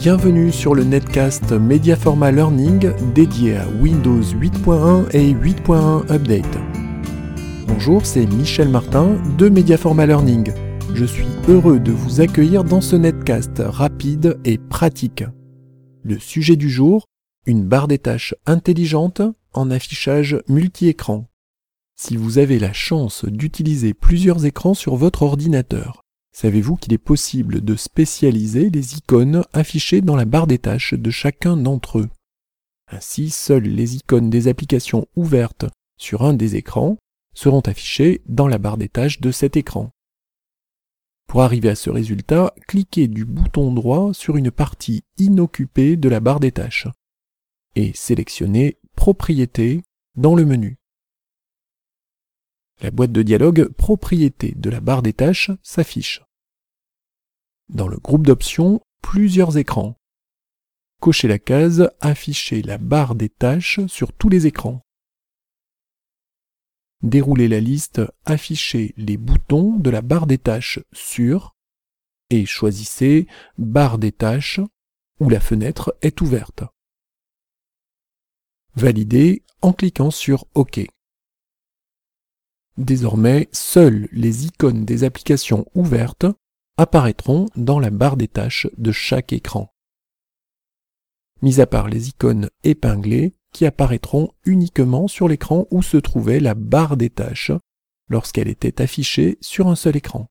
Bienvenue sur le netcast Mediaforma Learning dédié à Windows 8.1 et 8.1 Update. Bonjour, c'est Michel Martin de Mediaforma Learning. Je suis heureux de vous accueillir dans ce netcast rapide et pratique. Le sujet du jour, une barre des tâches intelligente en affichage multi-écran. Si vous avez la chance d'utiliser plusieurs écrans sur votre ordinateur, savez-vous qu'il est possible de spécialiser les icônes affichées dans la barre des tâches de chacun d'entre eux? Ainsi, seules les icônes des applications ouvertes sur un des écrans seront affichées dans la barre des tâches de cet écran. Pour arriver à ce résultat, cliquez du bouton droit sur une partie inoccupée de la barre des tâches et sélectionnez Propriétés dans le menu. La boîte de dialogue Propriétés de la barre des tâches s'affiche. Dans le groupe d'options, plusieurs écrans. Cochez la case Afficher la barre des tâches sur tous les écrans. Déroulez la liste Afficher les boutons de la barre des tâches sur et choisissez Barre des tâches où la fenêtre est ouverte. Validez en cliquant sur OK. Désormais, seules les icônes des applications ouvertes apparaîtront dans la barre des tâches de chaque écran. Mis à part les icônes épinglées qui apparaîtront uniquement sur l'écran où se trouvait la barre des tâches lorsqu'elle était affichée sur un seul écran.